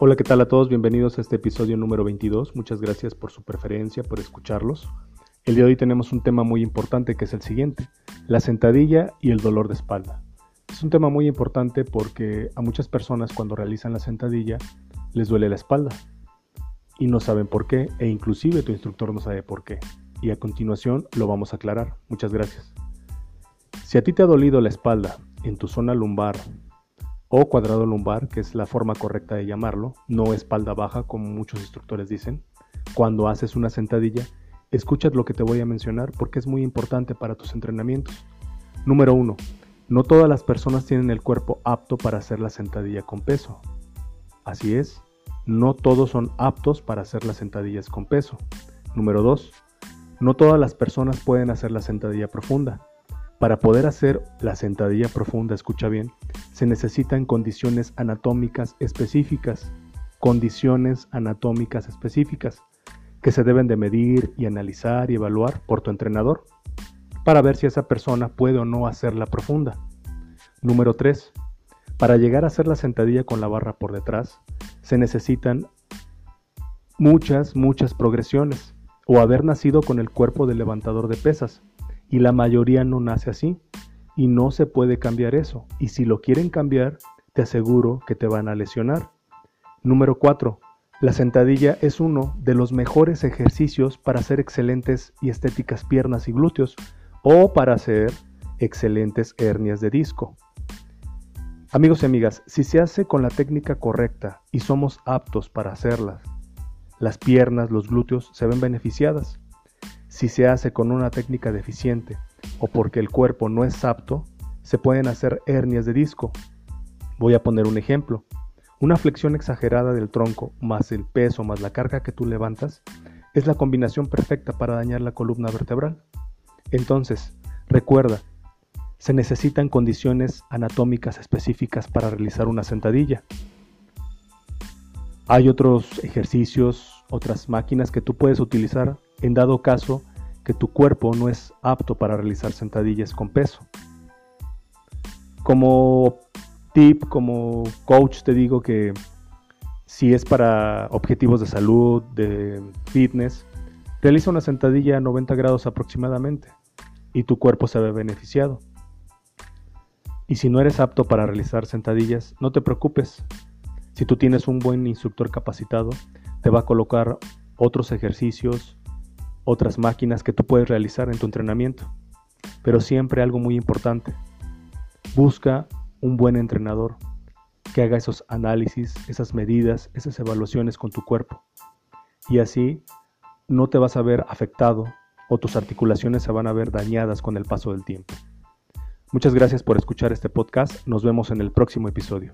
Hola, ¿qué tal a todos? Bienvenidos a este episodio número 22. Muchas gracias por su preferencia, por escucharlos. El día de hoy tenemos un tema muy importante que es el siguiente, la sentadilla y el dolor de espalda. Es un tema muy importante porque a muchas personas cuando realizan la sentadilla les duele la espalda y no saben por qué e inclusive tu instructor no sabe por qué. Y a continuación lo vamos a aclarar. Muchas gracias. Si a ti te ha dolido la espalda en tu zona lumbar o cuadrado lumbar, que es la forma correcta de llamarlo, no espalda baja como muchos instructores dicen. Cuando haces una sentadilla, escuchad lo que te voy a mencionar porque es muy importante para tus entrenamientos. Número 1. No todas las personas tienen el cuerpo apto para hacer la sentadilla con peso. Así es, no todos son aptos para hacer las sentadillas con peso. Número 2. No todas las personas pueden hacer la sentadilla profunda. Para poder hacer la sentadilla profunda, escucha bien, se necesitan condiciones anatómicas específicas, condiciones anatómicas específicas que se deben de medir y analizar y evaluar por tu entrenador para ver si esa persona puede o no hacerla profunda. Número 3. Para llegar a hacer la sentadilla con la barra por detrás, se necesitan muchas, muchas progresiones o haber nacido con el cuerpo del levantador de pesas y la mayoría no nace así y no se puede cambiar eso. Y si lo quieren cambiar, te aseguro que te van a lesionar. Número 4. La sentadilla es uno de los mejores ejercicios para hacer excelentes y estéticas piernas y glúteos o para hacer excelentes hernias de disco. Amigos y amigas, si se hace con la técnica correcta y somos aptos para hacerlas, las piernas, los glúteos se ven beneficiadas. Si se hace con una técnica deficiente o porque el cuerpo no es apto, se pueden hacer hernias de disco. Voy a poner un ejemplo. Una flexión exagerada del tronco más el peso más la carga que tú levantas es la combinación perfecta para dañar la columna vertebral. Entonces, recuerda, se necesitan condiciones anatómicas específicas para realizar una sentadilla. Hay otros ejercicios, otras máquinas que tú puedes utilizar en dado caso que tu cuerpo no es apto para realizar sentadillas con peso. Como tip, como coach, te digo que si es para objetivos de salud, de fitness, realiza una sentadilla a 90 grados aproximadamente y tu cuerpo se ve beneficiado. Y si no eres apto para realizar sentadillas, no te preocupes. Si tú tienes un buen instructor capacitado, te va a colocar otros ejercicios, otras máquinas que tú puedes realizar en tu entrenamiento. Pero siempre algo muy importante, busca un buen entrenador que haga esos análisis, esas medidas, esas evaluaciones con tu cuerpo. Y así no te vas a ver afectado o tus articulaciones se van a ver dañadas con el paso del tiempo. Muchas gracias por escuchar este podcast. Nos vemos en el próximo episodio.